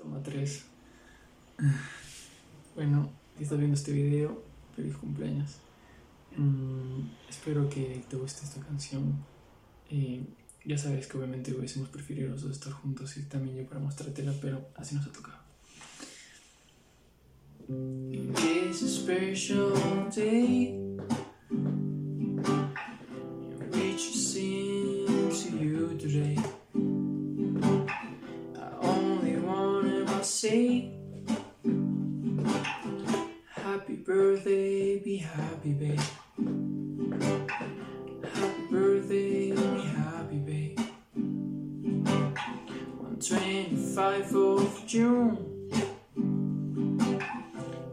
Toma 3. Bueno, si estás viendo este video, feliz cumpleaños. Mm, espero que te guste esta canción. Eh, ya sabes que obviamente hubiésemos preferido los dos estar juntos y también yo para mostrártela, pero así nos ha tocado. Say Happy birthday, be happy, babe. Happy birthday, be happy, babe. On 25th of June,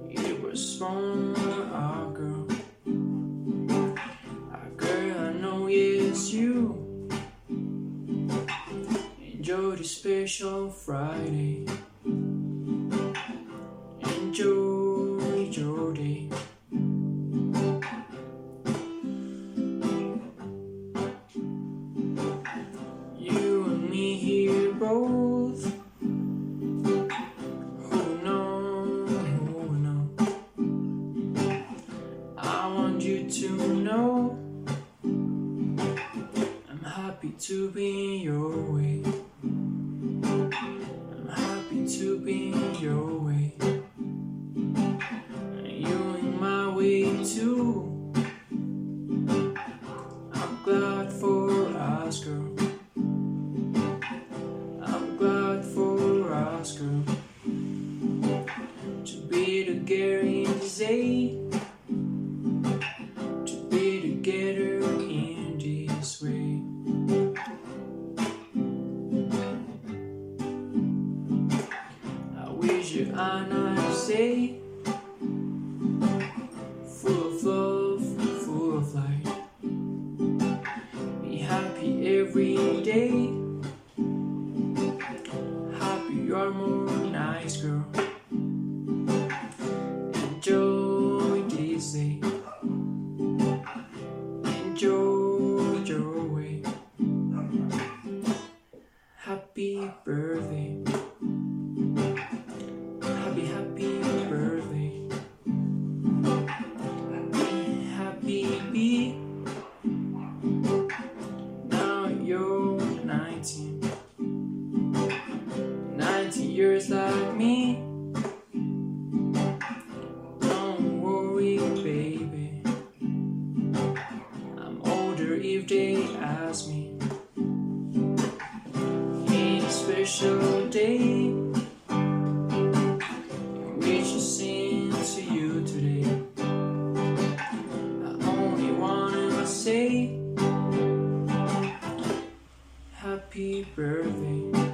it was from our girl. Our girl, I know, yes, you. Enjoy the special Friday. Both. Oh no, oh no. I want you to know I'm happy to be your way. I'm happy to be your way. You in my way too. I'm glad for us, girl. Be together in this. Eh? To be together in this way. I wish you a nice day. Full of love, full of light. Be happy every day. Happy you are more nice girl. Happy birthday. Happy, happy birthday. Happy be. Now you're 19. 19 years like me. Don't worry, baby. I'm older if they ask me. Special day. Sing to you today. I only wanna say happy birthday.